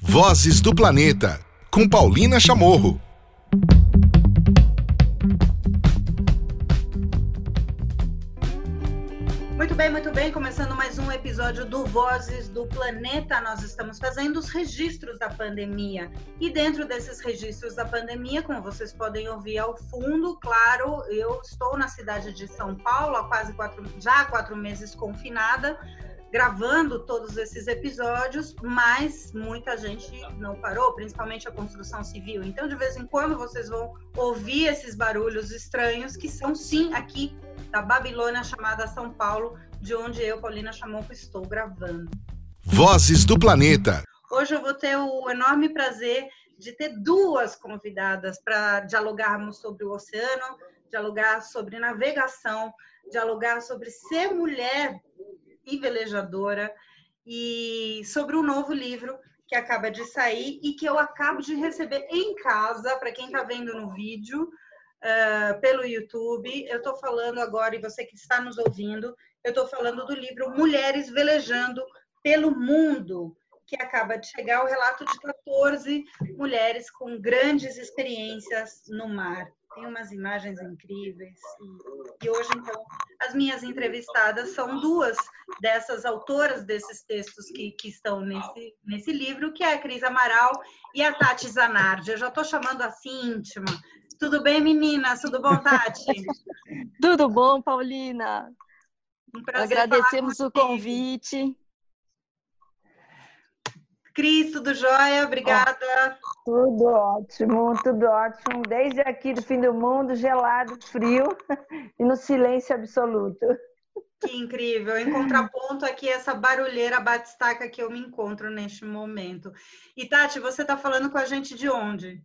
Vozes do Planeta, com Paulina Chamorro. Muito bem, muito bem. Começando mais um episódio do Vozes do Planeta. Nós estamos fazendo os registros da pandemia. E dentro desses registros da pandemia, como vocês podem ouvir ao fundo, claro, eu estou na cidade de São Paulo há quase quatro, já há quatro meses confinada gravando todos esses episódios, mas muita gente não parou, principalmente a construção civil. Então, de vez em quando, vocês vão ouvir esses barulhos estranhos, que são, sim, aqui da Babilônia chamada São Paulo, de onde eu, Paulina Chamoco, estou gravando. Vozes do Planeta. Hoje eu vou ter o enorme prazer de ter duas convidadas para dialogarmos sobre o oceano, dialogar sobre navegação, dialogar sobre ser mulher e velejadora, e sobre um novo livro que acaba de sair e que eu acabo de receber em casa, para quem está vendo no vídeo, uh, pelo YouTube. Eu estou falando agora, e você que está nos ouvindo, eu estou falando do livro Mulheres Velejando pelo Mundo, que acaba de chegar o relato de 14 mulheres com grandes experiências no mar tem umas imagens incríveis. E, e, hoje, então, as minhas entrevistadas são duas dessas autoras desses textos que, que estão nesse, nesse livro, que é a Cris Amaral e a Tati Zanardi. Eu já estou chamando assim íntima. Tudo bem, meninas? Tudo bom, Tati? Tudo bom, Paulina. Um Agradecemos o convite. Cris, tudo jóia? Obrigada. Tudo ótimo, tudo ótimo. Desde aqui do fim do mundo, gelado, frio e no silêncio absoluto. Que incrível. Em contraponto aqui, essa barulheira batistaca que eu me encontro neste momento. E Tati, você está falando com a gente de onde?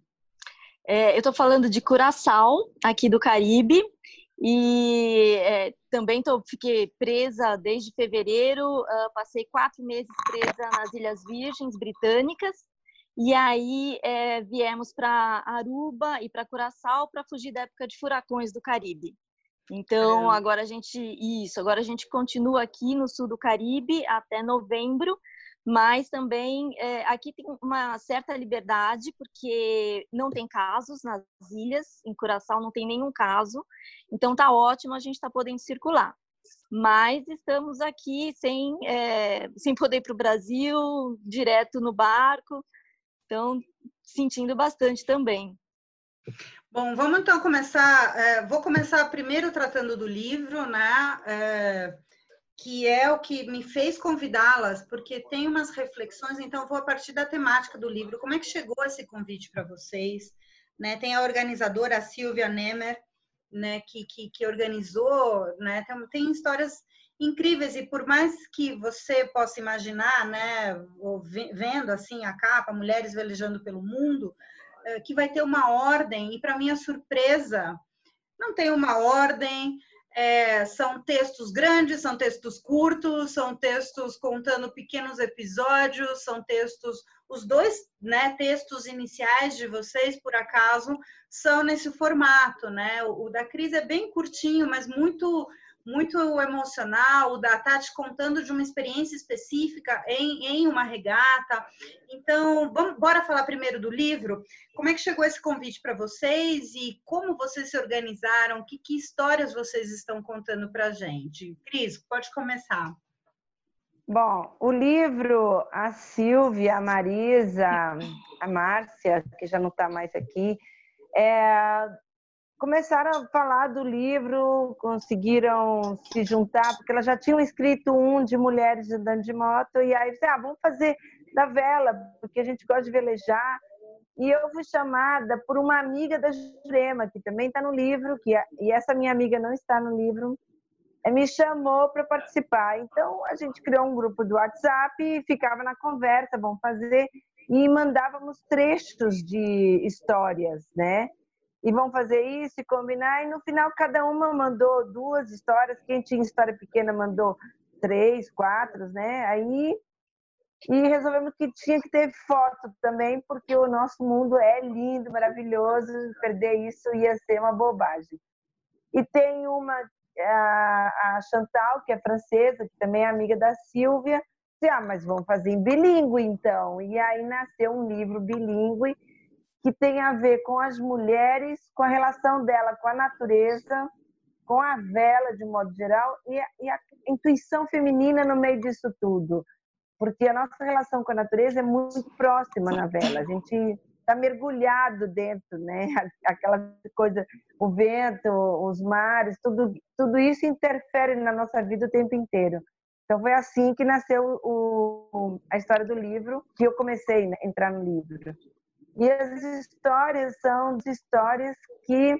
É, eu estou falando de Curaçao, aqui do Caribe. E é, também tô, fiquei presa desde fevereiro, uh, passei quatro meses presa nas Ilhas Virgens Britânicas. E aí é, viemos para Aruba e para Curaçao para fugir da época de furacões do Caribe. Então agora a gente isso, agora a gente continua aqui no sul do Caribe até novembro mas também é, aqui tem uma certa liberdade, porque não tem casos nas ilhas, em Curaçao não tem nenhum caso, então tá ótimo, a gente está podendo circular. Mas estamos aqui sem, é, sem poder ir para o Brasil, direto no barco, então sentindo bastante também. Bom, vamos então começar. É, vou começar primeiro tratando do livro, né? É, que é o que me fez convidá-las, porque tem umas reflexões, então vou a partir da temática do livro. Como é que chegou esse convite para vocês? Né, tem a organizadora a Silvia Nemer, né, que, que, que organizou, né, tem, tem, histórias incríveis e por mais que você possa imaginar, né, vendo assim a capa, mulheres velejando pelo mundo, que vai ter uma ordem e para minha surpresa não tem uma ordem, é, são textos grandes, são textos curtos, são textos contando pequenos episódios, são textos. Os dois né, textos iniciais de vocês, por acaso, são nesse formato, né? O, o da Cris é bem curtinho, mas muito muito emocional, o da Tati contando de uma experiência específica em, em uma regata. Então, vamos, bora falar primeiro do livro. Como é que chegou esse convite para vocês e como vocês se organizaram? Que, que histórias vocês estão contando para a gente? Cris, pode começar. Bom, o livro, a Silvia, a Marisa, a Márcia, que já não está mais aqui, é, começaram a falar do livro, conseguiram se juntar, porque elas já tinham escrito um de mulheres andando de moto, e aí, ah, vamos fazer da vela, porque a gente gosta de velejar. E eu fui chamada por uma amiga da Jurema, que também está no livro, que é, e essa minha amiga não está no livro, me chamou para participar. Então a gente criou um grupo do WhatsApp e ficava na conversa, vamos fazer, e mandávamos trechos de histórias, né? E vão fazer isso e combinar. E no final, cada uma mandou duas histórias. Quem tinha história pequena mandou três, quatro, né? Aí e resolvemos que tinha que ter foto também, porque o nosso mundo é lindo, maravilhoso. Perder isso ia ser uma bobagem. E tem uma, a, Chantal, que é francesa, que também é amiga da Silvia, ah, mas vamos fazer em bilíngue então. E aí nasceu um livro bilíngue que tem a ver com as mulheres, com a relação dela com a natureza, com a vela de modo geral e a, e a intuição feminina no meio disso tudo. Porque a nossa relação com a natureza é muito próxima na vela. A gente está mergulhado dentro, né? Aquela coisa, o vento, os mares, tudo, tudo isso interfere na nossa vida o tempo inteiro. Então foi assim que nasceu o, a história do livro, que eu comecei a entrar no livro. E as histórias são histórias que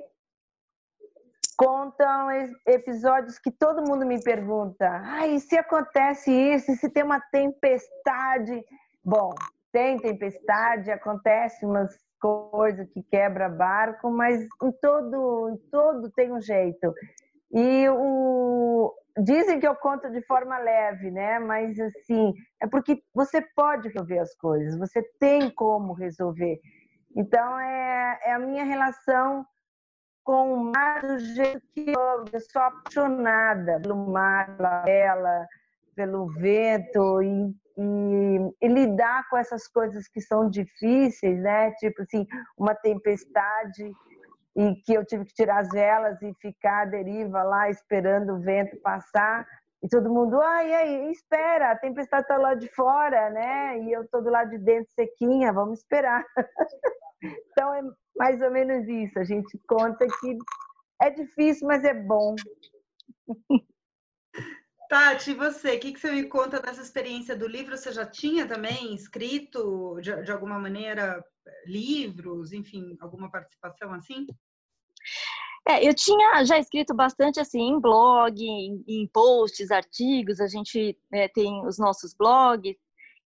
contam episódios que todo mundo me pergunta: ah, e se acontece isso? Se tem uma tempestade? Bom, tem tempestade, acontece umas coisas que quebra barco, mas em todo, em todo tem um jeito. E o, dizem que eu conto de forma leve, né? Mas assim, é porque você pode resolver as coisas, você tem como resolver. Então é, é a minha relação com o mar do jeito que eu, eu sou apaixonada pelo mar, pela vela, pelo vento e, e, e, lidar com essas coisas que são difíceis, né? Tipo assim, uma tempestade e que eu tive que tirar as velas e ficar à deriva lá esperando o vento passar. E todo mundo, ai, ai, espera, a tempestade está lá de fora, né? E eu estou do lado de dentro sequinha, vamos esperar. então é mais ou menos isso. A gente conta que é difícil, mas é bom. Tati, e você? O que, que você me conta dessa experiência do livro? Você já tinha também escrito, de, de alguma maneira, livros, enfim, alguma participação assim? É, eu tinha já escrito bastante assim em blog, em, em posts, artigos, a gente é, tem os nossos blogs,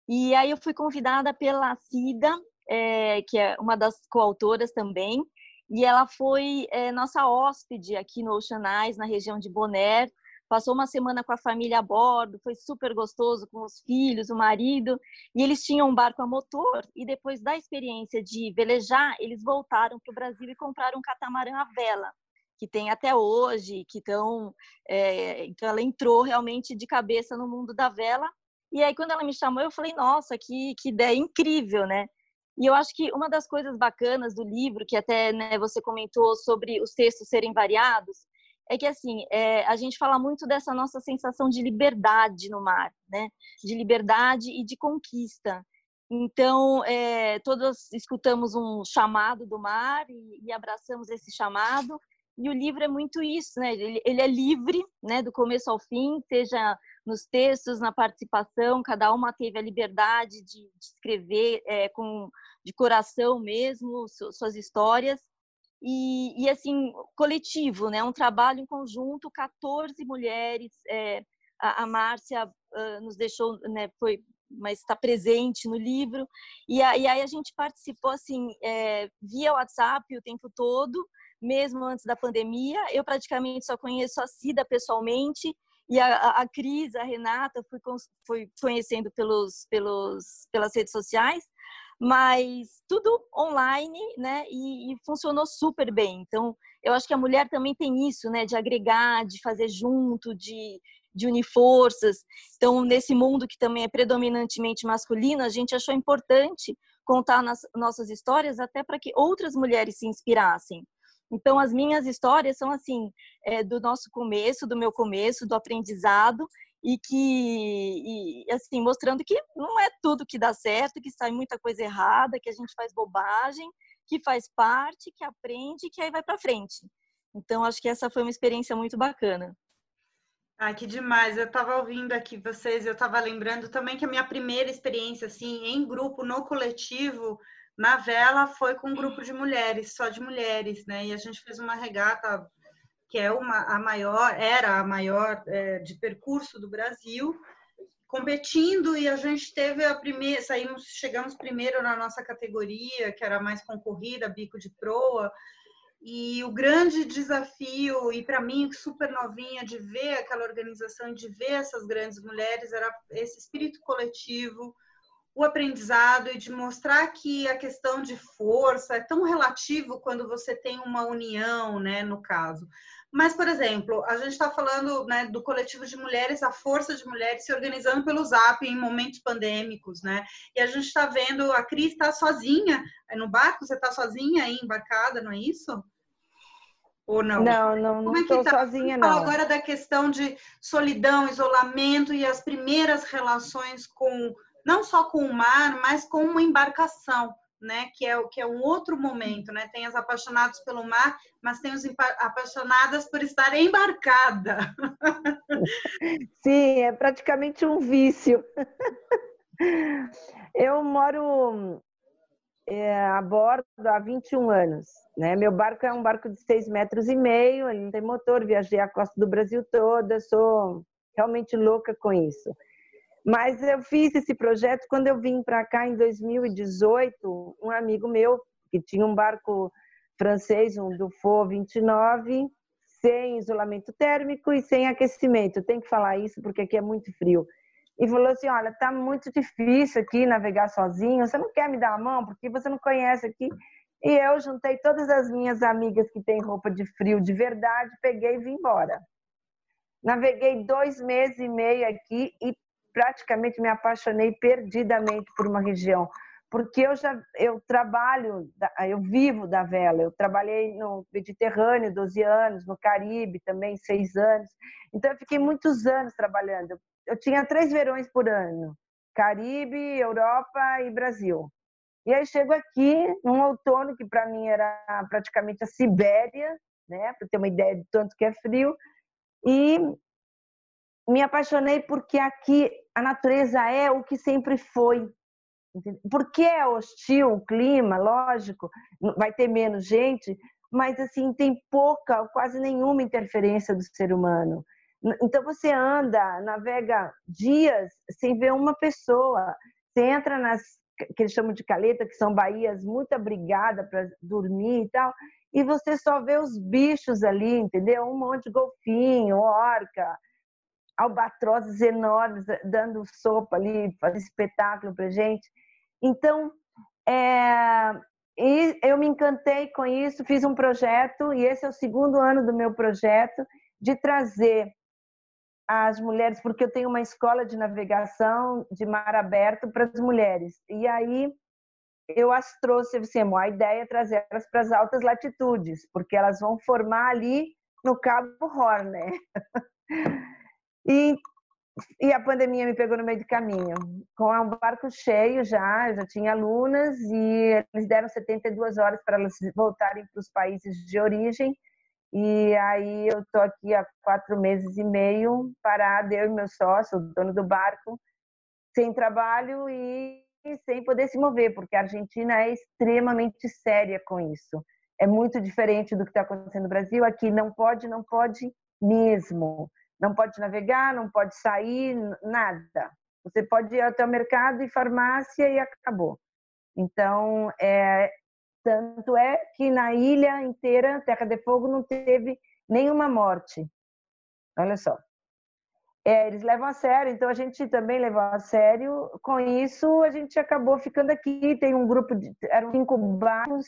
e aí eu fui convidada pela Cida, é, que é uma das coautoras também, e ela foi é, nossa hóspede aqui no Ocean Eyes, na região de Bonaire, passou uma semana com a família a bordo, foi super gostoso com os filhos, o marido, e eles tinham um barco a motor, e depois da experiência de velejar, eles voltaram para o Brasil e compraram um catamarã à vela, que tem até hoje, que estão, é, então ela entrou realmente de cabeça no mundo da vela, e aí quando ela me chamou, eu falei, nossa, que, que ideia incrível, né? E eu acho que uma das coisas bacanas do livro, que até né, você comentou sobre os textos serem variados, é que assim é, a gente fala muito dessa nossa sensação de liberdade no mar, né? De liberdade e de conquista. Então, é, todos escutamos um chamado do mar e, e, abraçamos esse chamado. E o livro é muito isso, né? Ele, ele, é livre, né? Do começo ao fim, seja nos textos, na participação, cada uma teve a liberdade de, de escrever é, com de coração mesmo suas histórias e, e, assim coletivo, né? Um trabalho em conjunto, 14 mulheres. É, a, a Márcia uh, nos deixou, né? Foi, mas está presente no livro. E, a, e aí a gente participou assim é, via WhatsApp o tempo todo, mesmo antes da pandemia. Eu praticamente só conheço a Cida pessoalmente. E a, a Cris, a Renata, fui, fui conhecendo pelos, pelos, pelas redes sociais mas tudo online, né? E, e, funcionou super bem. Então, eu acho que a mulher também tem isso, né? De agregar, de fazer junto, de, de unir forças. Então, nesse mundo que também é predominantemente masculino, a gente achou importante contar nas nossas histórias até para que outras mulheres se inspirassem. Então, as minhas histórias são assim, é, do nosso começo, do meu começo, do aprendizado, e que e, assim mostrando que não é tudo que dá certo, que sai muita coisa errada, que a gente faz bobagem, que faz parte, que aprende, que aí vai para frente. Então acho que essa foi uma experiência muito bacana. Ah, que demais! Eu estava ouvindo aqui vocês, eu estava lembrando também que a minha primeira experiência assim em grupo, no coletivo, na vela, foi com um grupo de mulheres, só de mulheres, né? E a gente fez uma regata que é uma, a maior, era a maior é, de percurso do Brasil, competindo e a gente teve a primeira, saímos, chegamos primeiro na nossa categoria, que era mais concorrida, bico de proa, e o grande desafio, e para mim, super novinha, de ver aquela organização, de ver essas grandes mulheres, era esse espírito coletivo, o aprendizado e de mostrar que a questão de força é tão relativo quando você tem uma união, né, no caso Mas, por exemplo, a gente está falando né, do coletivo de mulheres, a força de mulheres se organizando pelo Zap em momentos pandêmicos, né? E a gente está vendo a Cris está sozinha no barco, você está sozinha aí embarcada, não é isso? Ou não? Não, não, estou é tá? sozinha, não. agora da questão de solidão, isolamento e as primeiras relações com, não só com o mar, mas com uma embarcação né? Que é o que é um outro momento, né? Tem as apaixonadas pelo mar, mas tem os apaixonadas por estar embarcada. Sim, é praticamente um vício. Eu moro é, a bordo há 21 anos. Né? Meu barco é um barco de 6 metros e meio, ele não tem motor, viajei a costa do Brasil toda, sou realmente louca com isso. Mas eu fiz esse projeto quando eu vim para cá em 2018. Um amigo meu que tinha um barco francês, um Dufo 29, sem isolamento térmico e sem aquecimento. Tem que falar isso porque aqui é muito frio. E falou assim: Olha, tá muito difícil aqui navegar sozinho. Você não quer me dar a mão porque você não conhece aqui? E eu juntei todas as minhas amigas que têm roupa de frio de verdade, peguei e vim embora. Naveguei dois meses e meio aqui e praticamente me apaixonei perdidamente por uma região, porque eu já eu trabalho, eu vivo da vela. Eu trabalhei no Mediterrâneo 12 anos, no Caribe também 6 anos. Então eu fiquei muitos anos trabalhando. Eu tinha três verões por ano: Caribe, Europa e Brasil. E aí chego aqui num outono que para mim era praticamente a Sibéria, né, para ter uma ideia de tanto que é frio, e me apaixonei porque aqui a natureza é o que sempre foi. Porque é hostil o clima, lógico, vai ter menos gente, mas assim tem pouca, quase nenhuma interferência do ser humano. Então você anda, navega dias sem ver uma pessoa. Você entra nas que eles chamam de caleta, que são baías muito abrigadas para dormir e tal, e você só vê os bichos ali, entendeu? Um monte de golfinho, orca, albatrozes enormes dando sopa ali, fazendo espetáculo para gente. Então, é, e eu me encantei com isso, fiz um projeto, e esse é o segundo ano do meu projeto, de trazer as mulheres, porque eu tenho uma escola de navegação de mar aberto para as mulheres. E aí eu as trouxe, assim, a ideia é trazer elas para as altas latitudes, porque elas vão formar ali no Cabo Horn, né? E, e a pandemia me pegou no meio do caminho. Com um barco cheio já, já tinha alunas e eles deram 72 horas para elas voltarem para os países de origem. E aí eu tô aqui há quatro meses e meio parada, eu e meu sócio, o dono do barco, sem trabalho e sem poder se mover, porque a Argentina é extremamente séria com isso. É muito diferente do que está acontecendo no Brasil. Aqui não pode, não pode mesmo. Não pode navegar, não pode sair, nada. Você pode ir até o mercado e farmácia e acabou. Então, é, tanto é que na ilha inteira, Terra de Fogo, não teve nenhuma morte. Olha só. É, eles levam a sério, então a gente também levou a sério. Com isso, a gente acabou ficando aqui. Tem um grupo de. eram cinco barcos,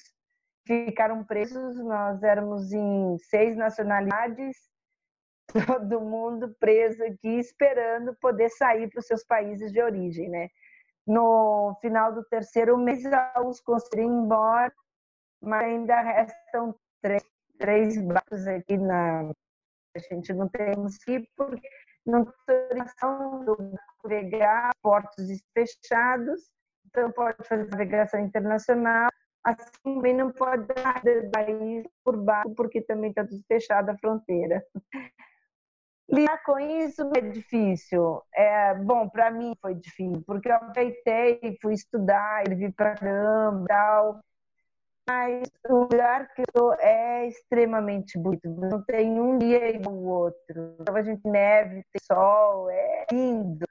ficaram presos. Nós éramos em seis nacionalidades todo mundo preso aqui esperando poder sair para os seus países de origem, né? No final do terceiro mês, alguns conseguiram ir embora, mas ainda restam três, três barcos aqui na. A gente não temos que porque não tem autorização do navegar, portos fechados, então pode fazer navegação internacional, assim também não pode dar país por barco, porque também está tudo fechado a fronteira. Lidar com isso é difícil. É, bom, para mim foi difícil, porque eu aproveitei, fui estudar, vi para caramba tal. Mas o lugar que eu estou é extremamente bonito. Não tem um dia igual o outro. Então a gente neve, tem sol, é lindo.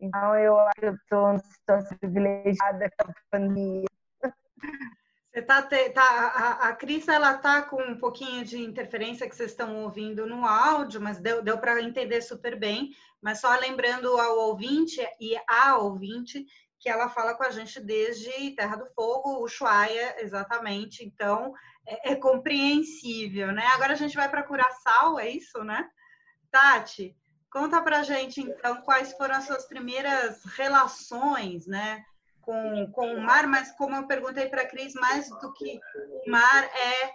Então eu acho que eu estou numa situação privilegiada com a pandemia. Tá, tá, a, a Cris, ela tá com um pouquinho de interferência que vocês estão ouvindo no áudio, mas deu, deu para entender super bem. Mas só lembrando ao ouvinte e a ouvinte que ela fala com a gente desde Terra do Fogo, Ushuaia, exatamente. Então, é, é compreensível, né? Agora a gente vai para Curaçao, é isso, né? Tati, conta pra gente, então, quais foram as suas primeiras relações, né? Com, com o mar, mas como eu perguntei para a Cris, mais do que o mar é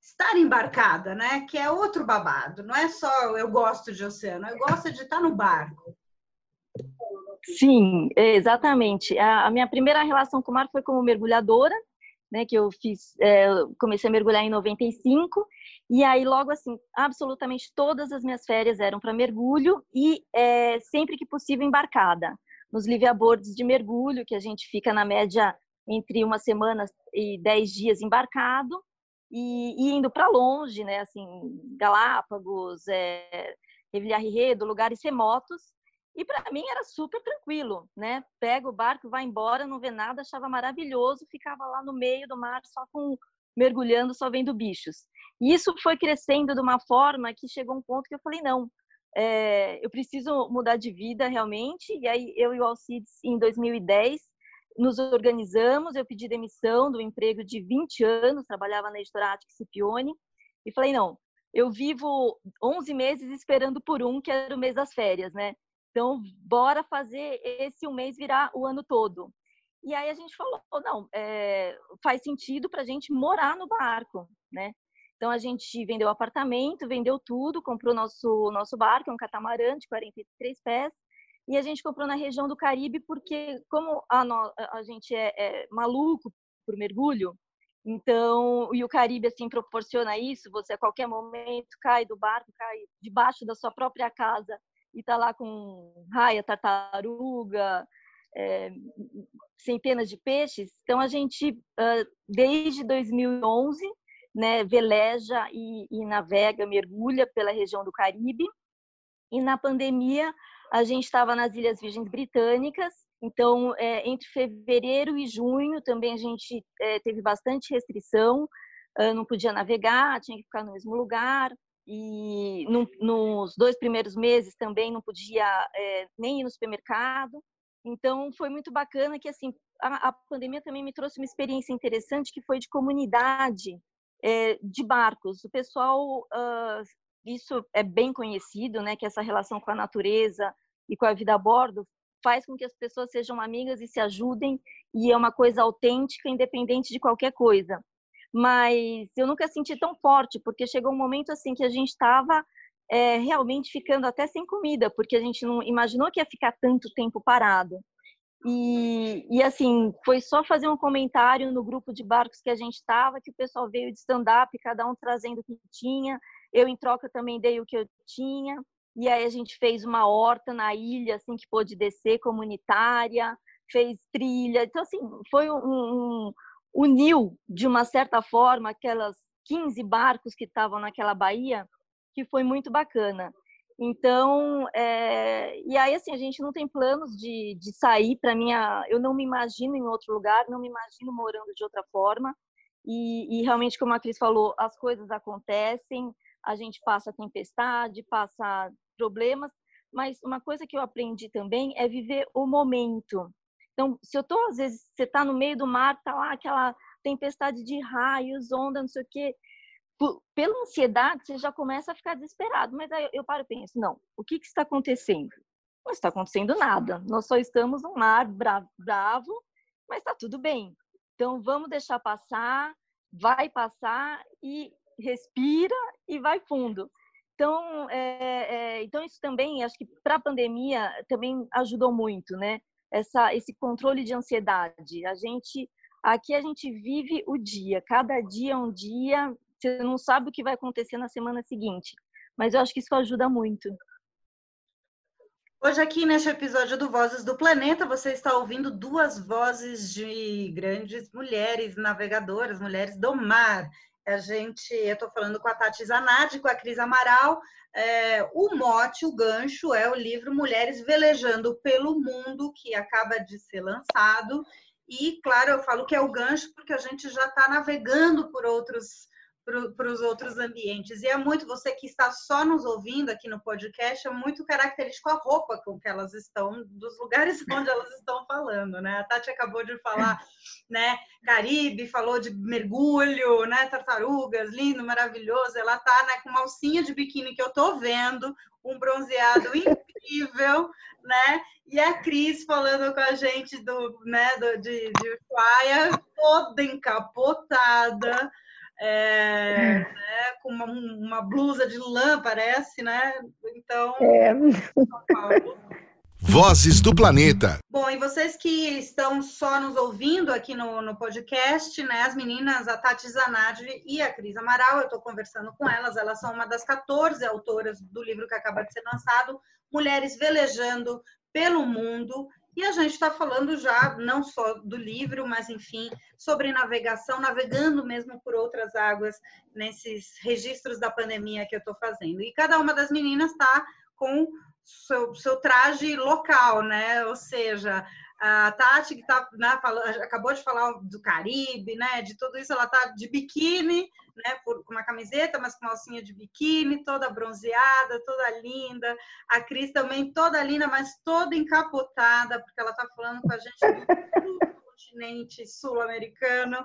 estar embarcada, né? Que é outro babado. Não é só eu gosto de oceano, eu gosto de estar no barco. Sim, exatamente. A, minha primeira relação com o mar foi como mergulhadora, né? Que eu fiz, é, comecei a mergulhar em 95 e aí logo assim, absolutamente todas as minhas férias eram para mergulho e é, sempre que possível embarcada nos liveaboards de mergulho, que a gente fica na média entre uma semana e dez dias embarcado e, e indo para longe, né? Assim, Galápagos, é, Redo, lugares remotos e para mim era super tranquilo, né? Pega o barco, vai embora, não vê nada, achava maravilhoso, ficava lá no meio do mar só com mergulhando, só vendo bichos. E isso foi crescendo de uma forma que chegou um ponto que eu falei não, é, eu preciso mudar de vida realmente. E aí eu e o Alcides em 2010 nos organizamos, eu pedi demissão do emprego de 20 anos, trabalhava na editora Attic Scipione, e falei não, eu vivo 11 meses esperando por um, que era o mês das férias, né? Então, bora fazer esse um mês virar o ano todo. E aí a gente falou, não, é, faz sentido para a gente morar no barco, né? Então a gente vendeu apartamento, vendeu tudo, comprou nosso nosso barco, é um catamarã de 43 pés, e a gente comprou na região do Caribe porque como a, no, a gente é, é maluco por mergulho, então e o Caribe assim proporciona isso, você a qualquer momento cai do barco, cai debaixo da sua própria casa e está lá com raia, tartaruga, é, centenas de peixes. Então, a gente, desde 2011, né, veleja e, e navega, mergulha pela região do Caribe. E na pandemia, a gente estava nas Ilhas Virgens Britânicas, então, é, entre fevereiro e junho também a gente é, teve bastante restrição, não podia navegar, tinha que ficar no mesmo lugar e no, nos dois primeiros meses também não podia é, nem ir no supermercado. Então foi muito bacana que assim a, a, pandemia também me trouxe uma experiência interessante que foi de comunidade é, de barcos. O pessoal uh, isso é bem conhecido, né? Que essa relação com a natureza e com a vida a bordo faz com que as pessoas sejam amigas e se ajudem e é uma coisa autêntica, independente de qualquer coisa mas eu nunca senti tão forte, porque chegou um momento assim que a gente estava é, realmente ficando até sem comida, porque a gente não imaginou que ia ficar tanto tempo parado. E, e assim, foi só fazer um comentário no grupo de barcos que a gente estava, que o pessoal veio de stand-up, cada um trazendo o que tinha. Eu, em troca, também dei o que eu tinha. E aí a gente fez uma horta na ilha, assim, que pôde descer, comunitária, fez trilha. Então, assim, foi um, um uniu, de uma certa forma, aquelas 15 barcos que estavam naquela baía, que foi muito bacana. Então, é... e aí, assim, a gente não tem planos de, de sair. Para mim, eu não me imagino em outro lugar, não me imagino morando de outra forma. E, e realmente, como a Cris falou, as coisas acontecem, a gente passa tempestade, passa problemas, mas uma coisa que eu aprendi também é viver o momento. Então, se eu tô, às vezes, você tá no meio do mar, tá lá aquela tempestade de raios, onda, não sei o quê. Pela ansiedade, você já começa a ficar desesperado. Mas aí eu paro e penso, não, o que que está acontecendo? Não está acontecendo nada. Nós só estamos no mar bravo, bravo mas está tudo bem. Então, vamos deixar passar, vai passar e respira e vai fundo. Então, é, é, então isso também, acho que para a pandemia também ajudou muito, né? essa, esse controle de ansiedade. A gente aqui a gente vive o dia, cada dia é um dia, você não sabe o que vai acontecer na semana seguinte. Mas eu acho que isso ajuda muito. Hoje aqui neste episódio do Vozes do Planeta, você está ouvindo duas vozes de grandes mulheres navegadoras, mulheres do mar. A gente, eu estou falando com a Tati Zanardi, com a Cris Amaral. É, o mote, o gancho, é o livro Mulheres Velejando pelo Mundo, que acaba de ser lançado. E, claro, eu falo que é o gancho porque a gente já está navegando por outros para os outros ambientes. E é muito, você que está só nos ouvindo aqui no podcast, é muito característico a roupa com que elas estão, dos lugares onde elas estão falando, né? A Tati acabou de falar, né, Caribe, falou de mergulho, né, tartarugas, lindo, maravilhoso. Ela tá, né, com uma alcinha de biquíni que eu tô vendo, um bronzeado incrível, né? E a Cris falando com a gente do, né, do, de, de Ushuaia, toda encapotada, é, né, com uma, uma, blusa de lã, parece, né? Então, é. Vozes do Planeta. Bom, e vocês que estão só nos ouvindo aqui no, no podcast, né? As meninas, a Tati Zanardi e a Cris Amaral, eu estou conversando com elas, elas são uma das 14 autoras do livro que acaba de ser lançado, Mulheres Velejando pelo Mundo. E a gente está falando já não só do livro, mas enfim, sobre navegação, navegando mesmo por outras águas nesses registros da pandemia que eu estou fazendo. E cada uma das meninas está com seu, seu traje local, né? Ou seja, a Tati, que tá, né, falou, acabou de falar do Caribe, né? De tudo isso, ela tá de biquíni, né? Por, com uma camiseta, mas com uma alcinha de biquíni, toda bronzeada, toda linda. A Cris também toda linda, mas toda encapotada, porque ela tá falando com a gente do continente sul-americano.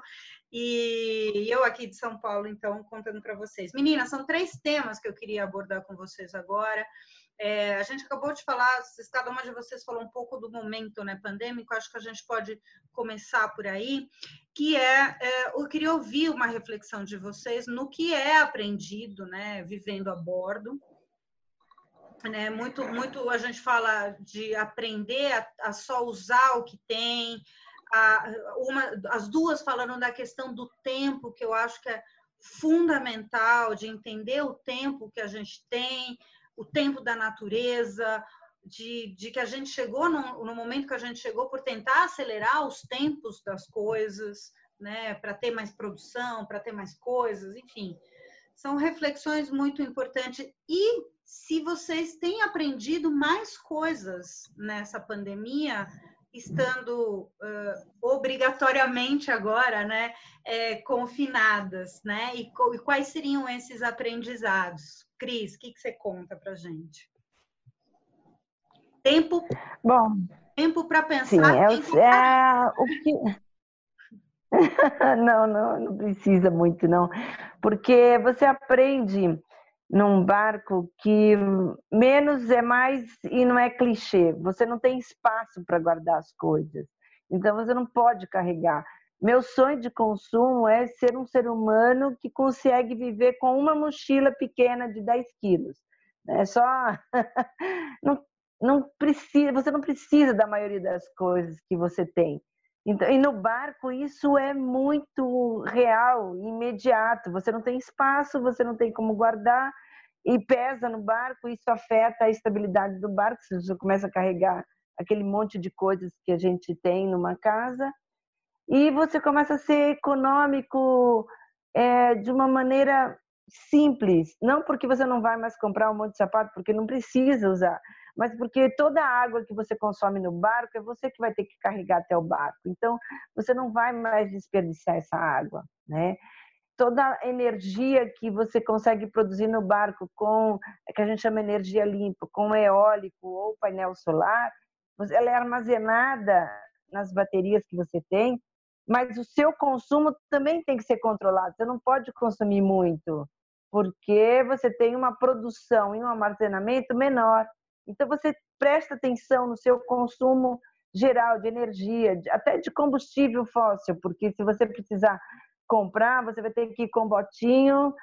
E eu aqui de São Paulo, então, contando para vocês. Meninas, são três temas que eu queria abordar com vocês agora. É, a gente acabou de falar, cada uma de vocês falou um pouco do momento né, pandêmico, acho que a gente pode começar por aí, que é, é, eu queria ouvir uma reflexão de vocês no que é aprendido, né, vivendo a bordo. Né, muito, muito a gente fala de aprender a, a só usar o que tem, a, uma, as duas falando da questão do tempo, que eu acho que é fundamental, de entender o tempo que a gente tem, o tempo da natureza, de, de que a gente chegou no, no, momento que a gente chegou por tentar acelerar os tempos das coisas, né, para ter mais produção, para ter mais coisas, enfim. São reflexões muito importantes. E se vocês têm aprendido mais coisas nessa pandemia, estando uh, obrigatoriamente agora, né, é, confinadas, né, e, e quais seriam esses aprendizados? Cris, o que, que você conta para gente? Tempo. Bom. Tempo para pensar. Sim, é, é o que. não, não, não precisa muito não, porque você aprende num barco que menos é mais e não é clichê. Você não tem espaço para guardar as coisas, então você não pode carregar. Meu sonho de consumo é ser um ser humano que consegue viver com uma mochila pequena de 10 quilos. É só. não, não precisa, você não precisa da maioria das coisas que você tem. Então, e no barco isso é muito real, imediato. Você não tem espaço, você não tem como guardar e pesa no barco. Isso afeta a estabilidade do barco. Você começa a carregar aquele monte de coisas que a gente tem numa casa, e você começa a ser econômico é, de uma maneira simples, não porque você não vai mais comprar um monte de sapato, porque não precisa usar, mas porque toda a água que você consome no barco é você que vai ter que carregar até o barco. Então, você não vai mais desperdiçar essa água, né? Toda a energia que você consegue produzir no barco com, que a gente chama energia limpa, com eólico ou painel solar, ela é armazenada nas baterias que você tem mas o seu consumo também tem que ser controlado. Você não pode consumir muito, porque você tem uma produção e um armazenamento menor. Então você presta atenção no seu consumo geral de energia, até de combustível fóssil, porque se você precisar comprar, você vai ter que ir com botinho,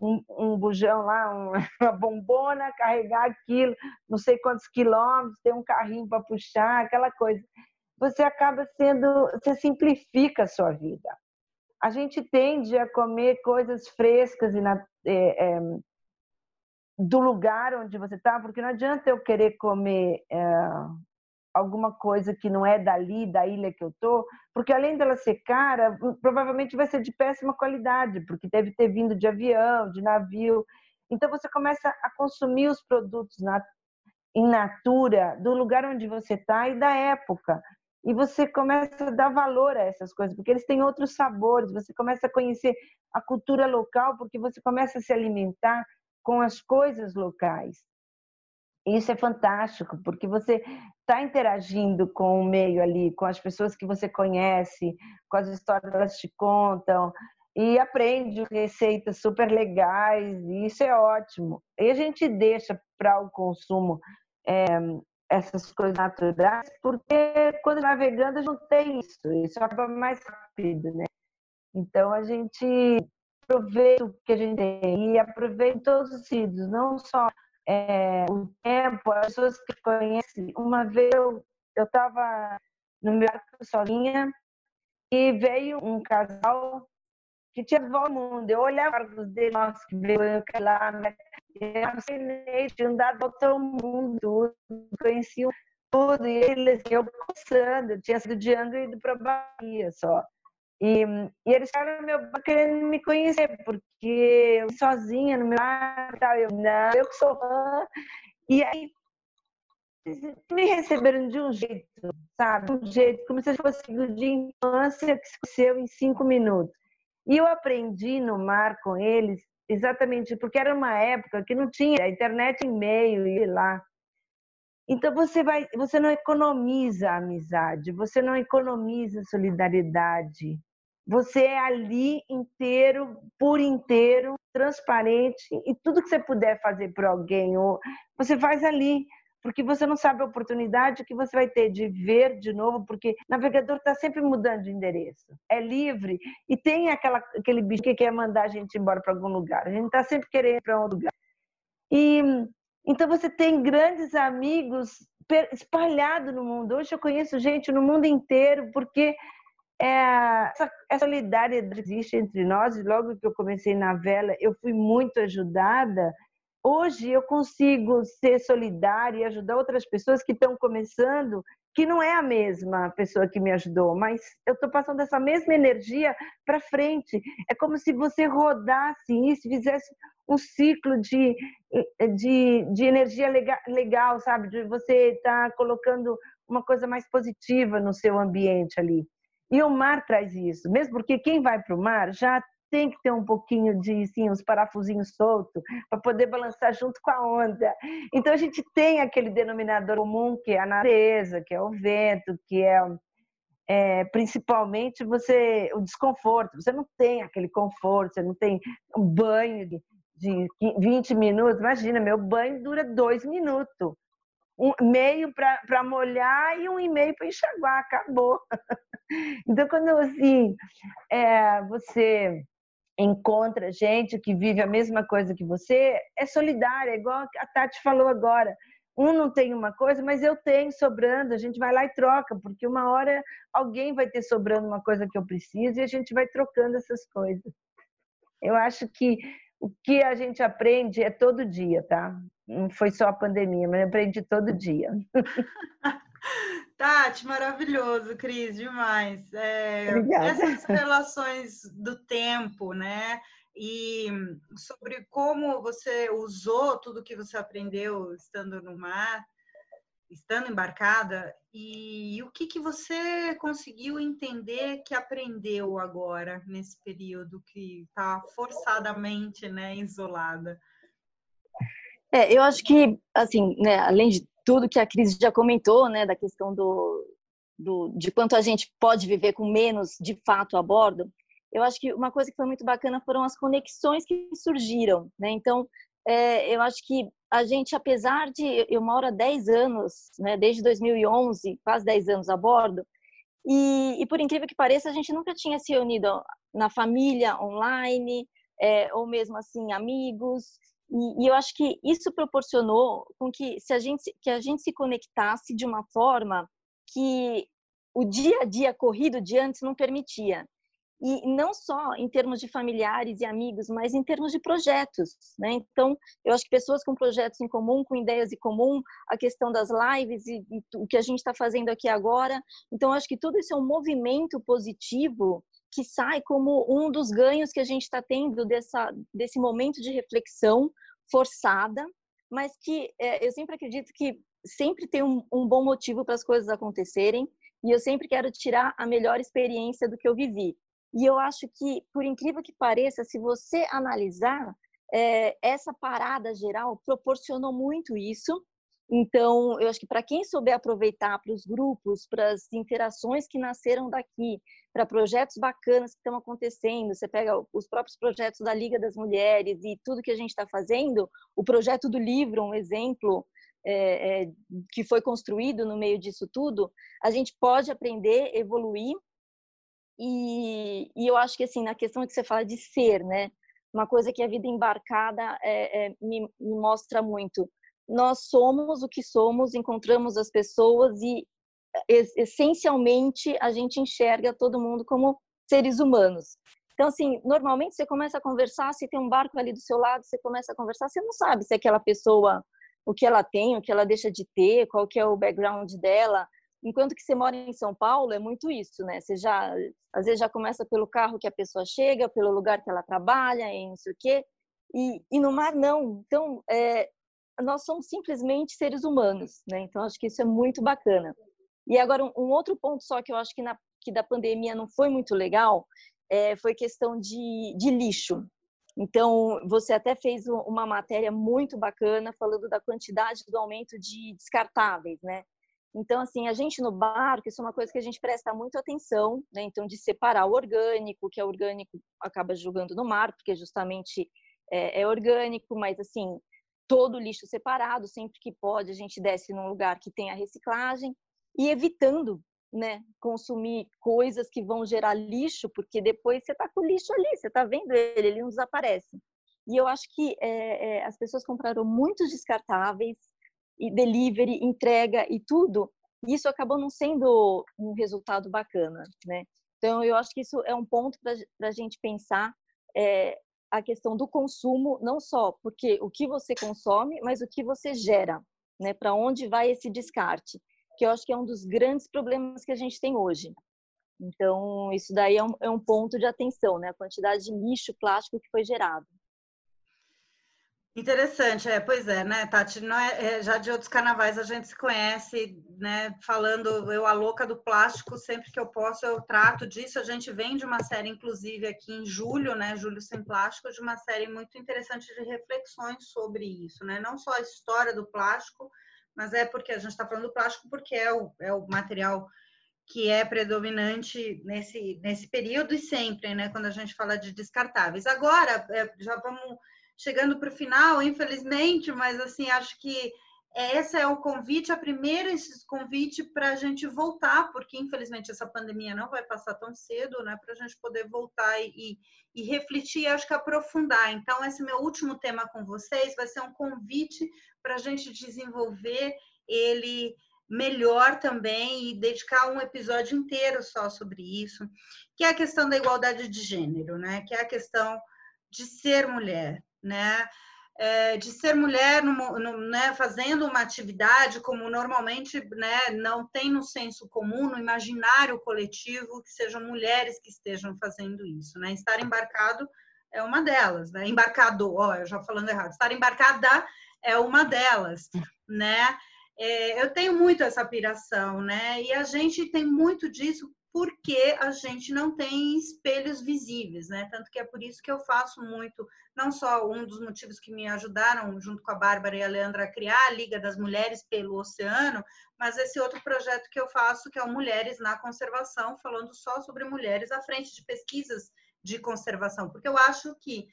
um, um bujão lá, um, uma bombona, carregar aquilo, não sei quantos quilômetros, ter um carrinho para puxar, aquela coisa você acaba sendo, você simplifica a sua vida. A gente tende a comer coisas frescas e na, é, é, do lugar onde você está, porque não adianta eu querer comer é, alguma coisa que não é dali, da ilha que eu tô, porque além dela ser cara, provavelmente vai ser de péssima qualidade, porque deve ter vindo de avião, de navio. Então você começa a consumir os produtos na, in natura do lugar onde você está e da época. e você começa a dar valor a essas coisas, porque eles têm outros sabores, você começa a conhecer a cultura local, porque você começa a se alimentar com as coisas locais. Isso é fantástico, porque você está interagindo com o meio ali, com as pessoas que você conhece, com as histórias que elas te contam, e aprende receitas super legais, e isso é ótimo. E a gente deixa para o consumo é, essas coisas naturais, porque quando navegando a gente não tem isso, isso acaba mais rápido, né? Então a gente aproveita o que a gente tem e aproveita todos os sentidos, não só é, o tempo, as pessoas que conhecem. Uma vez eu estava no meu barco sozinha e veio um casal que tinha ao mundo. Eu olhava os dele, nossa, que veio lá, né? Eu assinei, tinha andado volta ao mundo, conheciam tudo, e eles, eu coçando, eu tinha sido de Angra e ido para Bahia só. E, e eles ficaram meu querendo me conhecer, porque eu sozinha no meu lar, tal, eu não, eu que sou fã. E aí me receberam de um jeito, sabe? Um jeito, como se fosse de infância que se conheceu em cinco minutos. E eu aprendi no mar com eles exatamente porque era uma época que não tinha a internet em meio e lá. Então você vai, você não economiza a amizade, você não economiza a solidariedade. Você é ali inteiro, por inteiro, transparente e tudo que você puder fazer por alguém, você faz ali porque você não sabe a oportunidade que você vai ter de ver de novo, porque navegador está sempre mudando de endereço. É livre e tem aquela, aquele bicho que quer mandar a gente embora para algum lugar. A gente está sempre querendo ir para um lugar. E então você tem grandes amigos espalhados no mundo. Hoje eu conheço gente no mundo inteiro porque é, essa, essa solidariedade existe entre nós. E logo que eu comecei na vela, eu fui muito ajudada hoje eu consigo ser solidária e ajudar outras pessoas que estão começando, que não é a mesma pessoa que me ajudou, mas eu estou passando essa mesma energia para frente. É como se você rodasse isso, fizesse um ciclo de, de, de energia legal, legal, sabe? De você estar tá colocando uma coisa mais positiva no seu ambiente ali. E o mar traz isso, mesmo porque quem vai para o mar já tem que ter um pouquinho de, sim, os parafusinhos soltos para poder balançar junto com a onda. Então a gente tem aquele denominador comum que é a natureza, que é o vento, que é, é principalmente você o desconforto. Você não tem aquele conforto, você não tem um banho de, de 20 minutos. Imagina, meu banho dura dois minutos um meio para molhar e um e meio para enxaguar, acabou. Então, quando assim, é, você encontra gente que vive a mesma coisa que você, é solidária, é igual a Tati falou agora. Um não tem uma coisa, mas eu tenho sobrando, a gente vai lá e troca, porque uma hora alguém vai ter sobrando uma coisa que eu preciso e a gente vai trocando essas coisas. Eu acho que o que a gente aprende é todo dia, tá? Não foi só a pandemia, mas eu aprendi todo dia. Tati, maravilhoso, Cris, demais. É, essas relações do tempo, né? E sobre como você usou tudo que você aprendeu estando no mar, estando embarcada, e, o que, que você conseguiu entender que aprendeu agora, nesse período que está forçadamente né, isolada? É, eu acho que, assim, né, além de tudo que a Cris já comentou, né, da questão do, do, de quanto a gente pode viver com menos de fato a bordo, eu acho que uma coisa que foi muito bacana foram as conexões que surgiram, né? Então, é, eu acho que a gente, apesar de eu moro há 10 anos, né, desde 2011, quase 10 anos a bordo, e, e, por incrível que pareça, a gente nunca tinha se reunido na família, online, é, ou mesmo assim, amigos. E, e, eu acho que isso proporcionou com que, se a gente, que a gente se conectasse de uma forma que o dia a dia corrido de antes não permitia. E não só em termos de familiares e amigos, mas em termos de projetos. Né? Então, eu acho que pessoas com projetos em comum, com ideias em comum, a questão das lives e, e o que a gente está fazendo aqui agora. Então, acho que tudo isso é um movimento positivo que sai como um dos ganhos que a gente está tendo dessa, desse momento de reflexão forçada, mas que é, eu sempre acredito que sempre tem um, um bom motivo para as coisas acontecerem. e eu sempre quero tirar a melhor experiência do que eu vivi. E eu acho que, por incrível que pareça, se você analisar, é, essa parada geral proporcionou muito isso. Então, eu acho que para quem souber aproveitar para os grupos, para as interações que nasceram daqui, para projetos bacanas que estão acontecendo, você pega os próprios projetos da Liga das Mulheres e tudo que a gente está fazendo, o projeto do livro, um exemplo, é, é, que foi construído no meio disso tudo, a gente pode aprender, evoluir. E, e, eu acho que, assim, na questão que você fala de ser, né? Uma coisa que a vida embarcada é, é me, me mostra muito. Nós somos o que somos, encontramos as pessoas e, essencialmente, a gente enxerga todo mundo como seres humanos. Então, assim, normalmente você começa a conversar, se tem um barco ali do seu lado, você começa a conversar, você não sabe se aquela pessoa o que ela tem, o que ela deixa de ter, qual que é o background dela. Enquanto que você mora em São Paulo, é muito isso, né? Você já, às vezes já começa pelo carro que a pessoa chega, pelo lugar que ela trabalha, e não sei o quê. E, e no mar, não. Então, é, nós somos simplesmente seres humanos, né? Então, acho que isso é muito bacana. E agora, um, um outro ponto só que eu acho que, na, que da pandemia não foi muito legal, é, foi questão de, de lixo. Então, você até fez uma matéria muito bacana falando da quantidade do aumento de descartáveis, né? Então, assim, a gente no barco, isso é uma coisa que a gente presta muito atenção, né? Então, de separar o orgânico, que é orgânico, acaba jogando no mar, porque justamente é, é orgânico, mas, assim, todo lixo separado, sempre que pode, a gente desce num lugar que tenha reciclagem e evitando né, consumir coisas que vão gerar lixo, porque depois você está com o lixo ali, você está vendo ele, ele não desaparece. E eu acho que é, é, as pessoas compraram muitos descartáveis, e delivery, entrega e tudo, isso acabou não sendo um resultado bacana, né? Então, eu acho que isso é um ponto para a gente pensar é, a questão do consumo, não só porque o que você consome, mas o que você gera, né? Para onde vai esse descarte? que eu acho que é um dos grandes problemas que a gente tem hoje. Então, isso daí é um, é um ponto de atenção, né? A quantidade de lixo plástico que foi gerado. Interessante, é, pois é, né, Tati? Não é, é, já de outros carnavais a gente se conhece, né? Falando, eu a louca do plástico, sempre que eu posso eu trato disso. A gente vem de uma série, inclusive, aqui em julho, né? Julho sem plástico, de uma série muito interessante de reflexões sobre isso, né? Não só a história do plástico, mas é porque a gente está falando do plástico porque é o, é o material que é predominante nesse, nesse período e sempre, né? Quando a gente fala de descartáveis. Agora, é, já vamos chegando para o final, infelizmente, mas assim, acho que esse é o convite, a primeira convite para a gente voltar, porque infelizmente essa pandemia não vai passar tão cedo, né? Para a gente poder voltar e, e refletir, acho que aprofundar. Então, esse meu último tema com vocês vai ser um convite para a gente desenvolver ele melhor também e dedicar um episódio inteiro só sobre isso, que é a questão da igualdade de gênero, né? Que é a questão de ser mulher, né? É, de ser mulher no, no, né, fazendo uma atividade como normalmente né, não tem no senso comum, no imaginário coletivo, que sejam mulheres que estejam fazendo isso. Né? Estar embarcado é uma delas, né? embarcado, ó, eu já falando errado, estar embarcada é uma delas, né? É, eu tenho muito essa piração, né? E a gente tem muito disso porque a gente não tem espelhos visíveis, né? Tanto que é por isso que eu faço muito, não só um dos motivos que me ajudaram, junto com a Bárbara e a Leandra, a criar a Liga das Mulheres pelo Oceano, mas esse outro projeto que eu faço, que é o Mulheres na Conservação, falando só sobre mulheres à frente de pesquisas de conservação, porque eu acho que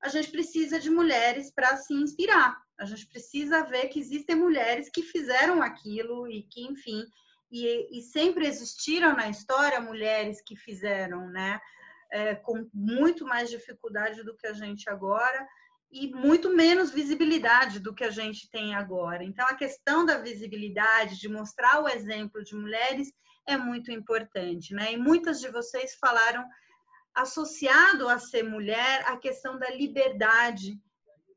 a gente precisa de mulheres para se inspirar. A gente precisa ver que existem mulheres que fizeram aquilo e que, enfim, e, e sempre existiram na história mulheres que fizeram, né? É, com muito mais dificuldade do que a gente agora e muito menos visibilidade do que a gente tem agora. Então, a questão da visibilidade, de mostrar o exemplo de mulheres, é muito importante, né? E muitas de vocês falaram associado a ser mulher a questão da liberdade,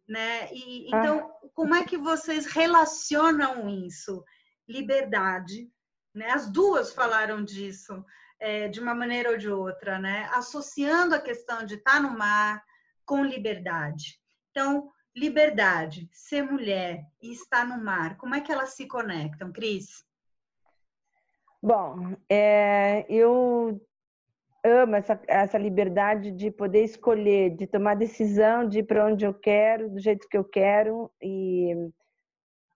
né? E então, como é que vocês relacionam isso? Liberdade, né? As duas falaram disso é, de uma maneira ou de outra, né? Associando a questão de estar no mar com liberdade. Então, liberdade, ser mulher e estar no mar, como é que elas se conectam, Cris? Bom, é, eu amo essa, essa liberdade de poder escolher, de tomar decisão de ir para onde eu quero, do jeito que eu quero. E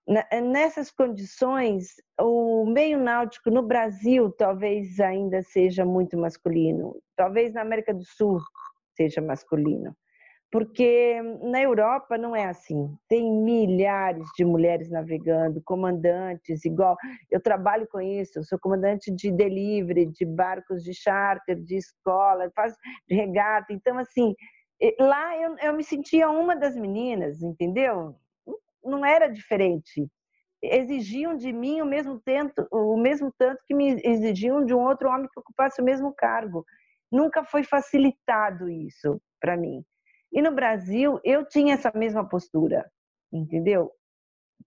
nessas condições, o meio náutico no Brasil talvez ainda seja muito masculino, talvez na América do Sul seja masculino porque na Europa não é assim. Tem milhares de mulheres navegando, comandantes, igual. Eu trabalho com isso, eu sou comandante de delivery, de barcos de charter, de escola, faço de regata. Então, assim, lá eu, eu me sentia uma das meninas, entendeu? Não era diferente. Exigiam de mim o mesmo tanto, o mesmo tanto que me exigiam de um outro homem que ocupasse o mesmo cargo. Nunca foi facilitado isso para mim. E no Brasil, eu tinha essa mesma postura, entendeu?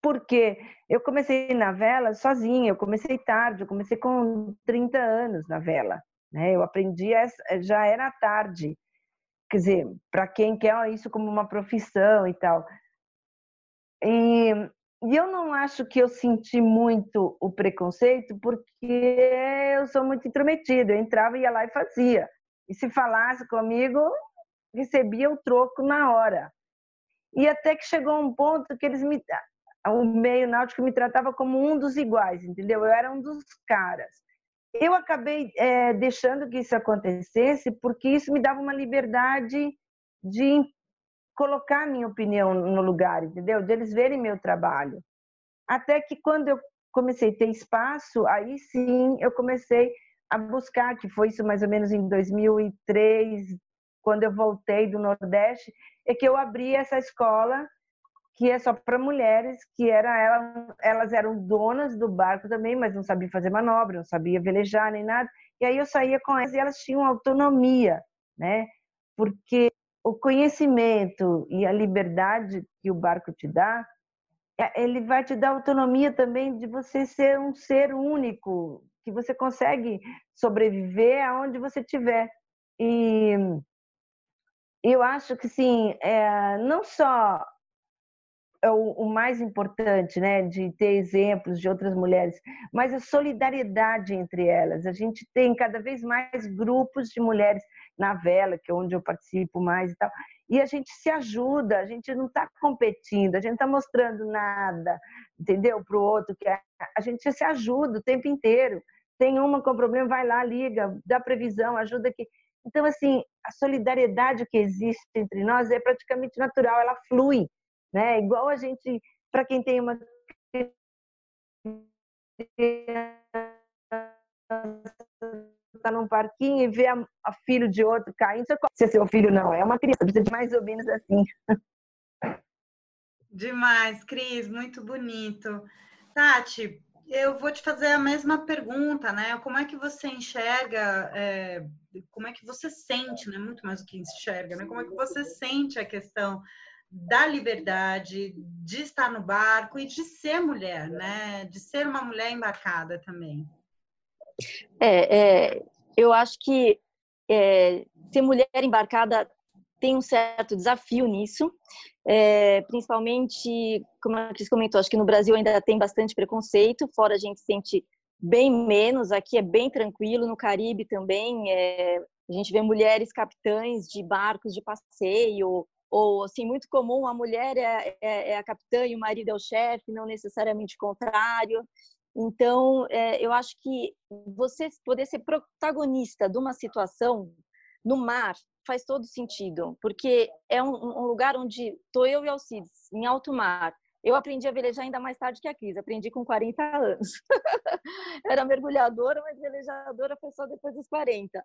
Porque eu comecei na vela sozinha, eu comecei tarde, eu comecei com 30 anos na vela. Né? Eu aprendi, já era tarde. Quer dizer, para quem quer isso como uma profissão e tal. E, e eu não acho que eu senti muito o preconceito, porque eu sou muito intrometida. Eu entrava, ia lá e fazia. E se falasse comigo, recebia o troco na hora. E até que chegou um ponto que eles me o meio náutico me tratava como um dos iguais, entendeu? Eu era um dos caras. Eu acabei é, deixando que isso acontecesse porque isso me dava uma liberdade de colocar minha opinião no lugar, entendeu? De eles verem meu trabalho. Até que quando eu comecei a ter espaço, aí sim eu comecei a buscar, que foi isso mais ou menos em 2003, quando eu voltei do Nordeste, é que eu abri essa escola que é só para mulheres, que era elas eram donas do barco também, mas não sabiam fazer manobra, não sabiam velejar nem nada. E aí eu saía com elas e elas tinham autonomia, né? Porque o conhecimento e a liberdade que o barco te dá, é, ele vai te dar autonomia também de você ser um ser único, que você consegue sobreviver aonde você estiver. E eu acho que sim, é, não só é o, o, mais importante, né, de ter exemplos de outras mulheres, mas a solidariedade entre elas. A gente tem cada vez mais grupos de mulheres na vela, que é onde eu participo mais e tal, e a gente se ajuda, a gente não está competindo, a gente está mostrando nada, entendeu, para o outro, que é, a gente se ajuda o tempo inteiro. Tem uma com problema, vai lá, liga, dá previsão, ajuda que então, assim, a solidariedade que existe entre nós é praticamente natural, ela flui, né? Igual a gente, para quem tem uma está num parquinho e vê a, a, filho de outro caindo, se é seu filho não, é uma criança, precisa de mais ou menos assim. Demais, Cris, muito bonito. Tati, eu vou te fazer a mesma pergunta, né? Como é que você enxerga, é, como é que você sente, né? Muito mais do que enxerga, né? Como é que você sente a questão da liberdade de estar no barco e de ser mulher, né? De ser uma mulher embarcada também. É, é eu acho que é, ser mulher embarcada tem um certo desafio nisso, é, principalmente, como a Cris comentou, acho que no Brasil ainda tem bastante preconceito, fora a gente sente bem menos, aqui é bem tranquilo, no Caribe também, é, a gente vê mulheres capitães de barcos de passeio, ou assim, muito comum, a mulher é, é, é a capitã e o marido é o chefe, não necessariamente o contrário. Então, é, eu acho que você poder ser protagonista de uma situação no mar faz todo sentido, porque é um, um lugar onde estou eu e Alcides, em alto mar. Eu aprendi a velejar ainda mais tarde que a Cris, aprendi com 40 anos. Era mergulhadora, mas velejadora foi só depois dos 40.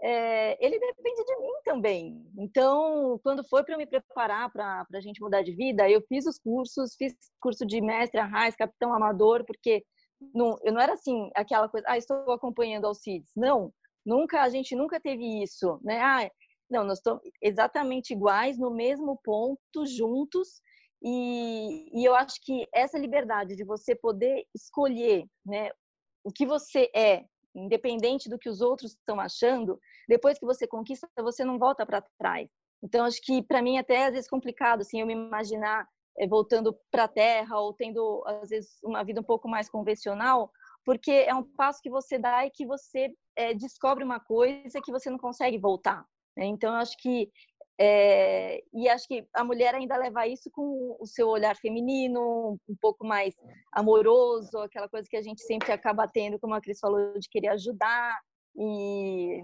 É, ele depende de mim também. Então, quando foi para me preparar para a gente mudar de vida, eu fiz os cursos, fiz curso de mestre, arraiz, capitão amador, porque não, eu não era assim, aquela coisa, ah, estou acompanhando Alcides. Não, nunca, a gente nunca teve isso, né? Ah, não, nós estamos exatamente iguais, no mesmo ponto, juntos. E, e eu acho que essa liberdade de você poder escolher né, o que você é, independente do que os outros estão achando, depois que você conquista, você não volta para trás. Então, acho que para mim até às vezes complicado assim, eu me imaginar é, voltando para a Terra ou tendo às vezes uma vida um pouco mais convencional, porque é um passo que você dá e que você é, descobre uma coisa que você não consegue voltar. Né? Então, eu acho que é, e acho que a mulher ainda leva isso com o seu olhar feminino, um pouco mais amoroso, aquela coisa que a gente sempre acaba tendo, como a Cris falou, de querer ajudar. E,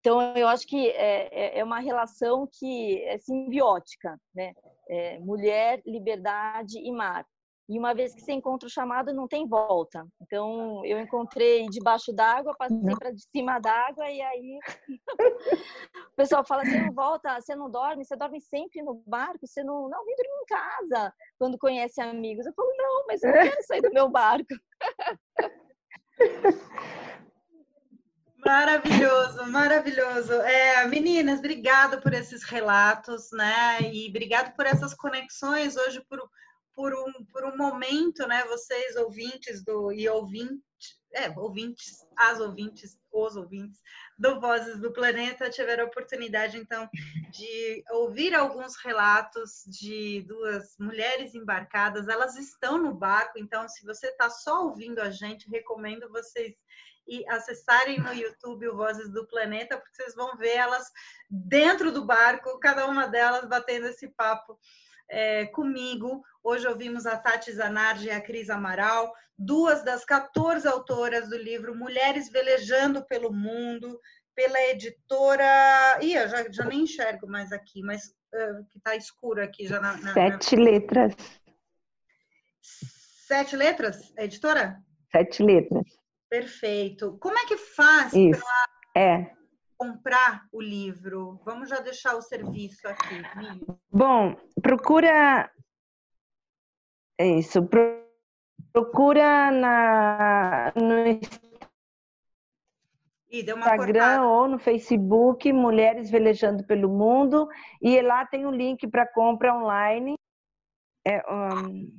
então, eu acho que é, é uma relação que é simbiótica, né? É, mulher, liberdade e mar. E uma vez que você encontra o chamado, não tem volta. Então, eu encontrei debaixo d'água, passei para de cima d'água, e aí o pessoal fala: você não volta, você não dorme, você dorme sempre no barco, você não. Não, vem dormir em casa quando conhece amigos. Eu falo: não, mas eu não quero sair do meu barco. Maravilhoso, maravilhoso. É, meninas, obrigada por esses relatos, né? E obrigado por essas conexões hoje, por por um, por um momento, né, vocês ouvintes do e ouvintes, é, ouvintes, as ouvintes, os ouvintes do Vozes do Planeta tiveram a oportunidade então de ouvir alguns relatos de duas mulheres embarcadas. Elas estão no barco, então se você está só ouvindo a gente, recomendo vocês e acessarem no YouTube o Vozes do Planeta, porque vocês vão ver elas dentro do barco, cada uma delas batendo esse papo é, comigo. Hoje ouvimos a Tati Zanardi e a Cris Amaral, duas das 14 autoras do livro Mulheres Velejando pelo Mundo, pela editora. Ih, eu já, já nem enxergo mais aqui, mas uh, que está escuro aqui já na, na Sete na... letras. Sete letras, a editora? Sete letras. Perfeito. Como é que faz Isso. É comprar o livro? Vamos já deixar o serviço aqui. Bom, procura é isso, procura na no Instagram ou no Facebook Mulheres Velejando pelo Mundo e lá tem um link para compra online. É, um...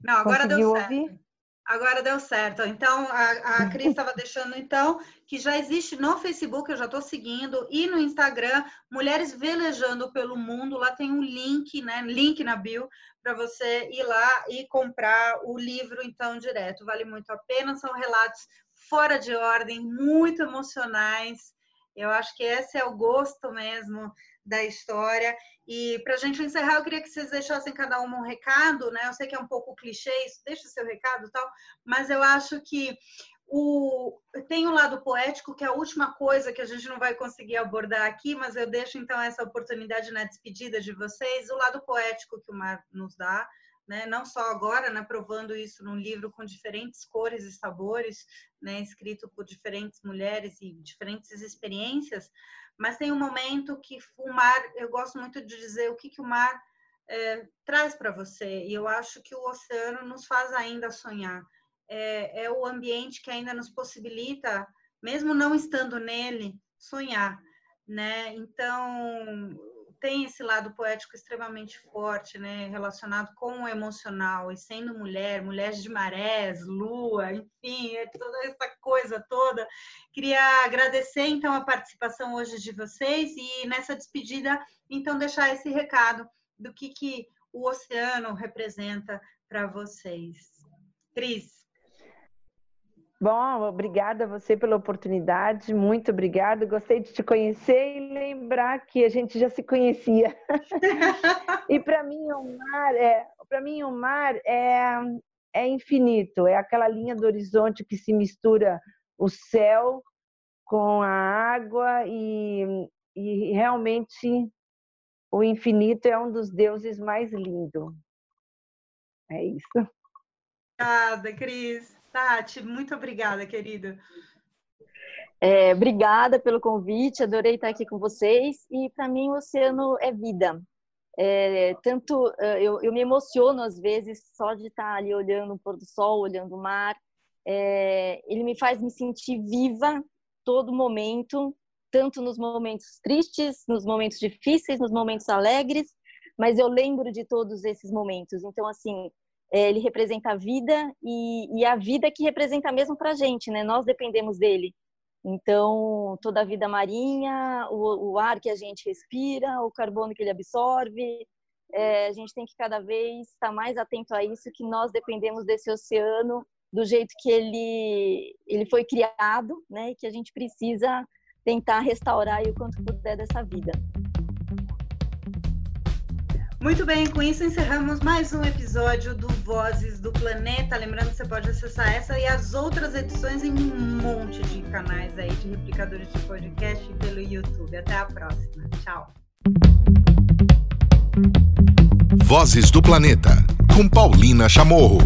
Não, agora deu certo. Ouvir? Agora deu certo. Então, a, a Cris estava deixando, então, que já existe no Facebook, eu já estou seguindo, e no Instagram, Mulheres Velejando pelo Mundo. Lá tem um link, né? Link na bio, para você ir lá e comprar o livro, então, direto. Vale muito a pena. São relatos fora de ordem, muito emocionais. Eu acho que esse é o gosto mesmo da história. E para a gente encerrar, eu queria que vocês deixassem cada uma um recado, né? Eu sei que é um pouco clichê isso, deixa o seu recado tal, mas eu acho que o, tem o lado poético, que é a última coisa que a gente não vai conseguir abordar aqui, mas eu deixo então essa oportunidade na despedida de vocês, o lado poético que o mar nos dá, né? não só agora, né? provando isso num livro com diferentes cores e sabores, né? escrito por diferentes mulheres e diferentes experiências, mas tem um momento que o mar, eu gosto muito de dizer o que, que o mar é, traz para você, e eu acho que o oceano nos faz ainda sonhar. É, é o ambiente que ainda nos possibilita, mesmo não estando nele, sonhar, né? Então, tem esse lado poético extremamente forte, né, relacionado com o emocional, e sendo mulher, mulheres de marés, lua, enfim, é toda essa coisa toda. Queria agradecer então a participação hoje de vocês e nessa despedida, então deixar esse recado do que que o oceano representa para vocês. Cris. Bom, obrigada a você pela oportunidade, muito obrigada. Gostei de te conhecer e lembrar que a gente já se conhecia. e para mim o mar é, para mim o mar é é infinito, é aquela linha do horizonte que se mistura o céu com a água e, e realmente o infinito é um dos deuses mais lindos. É isso. Obrigada, Cris. Tati, muito obrigada, querida. É, obrigada pelo convite, adorei estar aqui com vocês. E para mim, o oceano é vida. É, tanto é, eu, eu, me emociono às vezes só de estar ali olhando o pôr do sol, olhando o mar. É, ele me faz me sentir viva todo momento, tanto nos momentos tristes, nos momentos difíceis, nos momentos alegres. Mas eu lembro de todos esses momentos. Então, assim, ele representa a vida e, e a vida que representa mesmo para a gente, né? Nós dependemos dele. Então, toda a vida marinha, o, o, ar que a gente respira, o carbono que ele absorve, é, a gente tem que cada vez estar mais atento a isso, que nós dependemos desse oceano do jeito que ele, ele foi criado, né? E que a gente precisa tentar restaurar o quanto puder dessa vida. Muito bem, com isso encerramos mais um episódio do Vozes do Planeta. Lembrando que você pode acessar essa e as outras edições em um monte de canais aí de replicadores de podcast pelo YouTube. Até a próxima. Tchau. Vozes do Planeta, com Paulina Chamorro.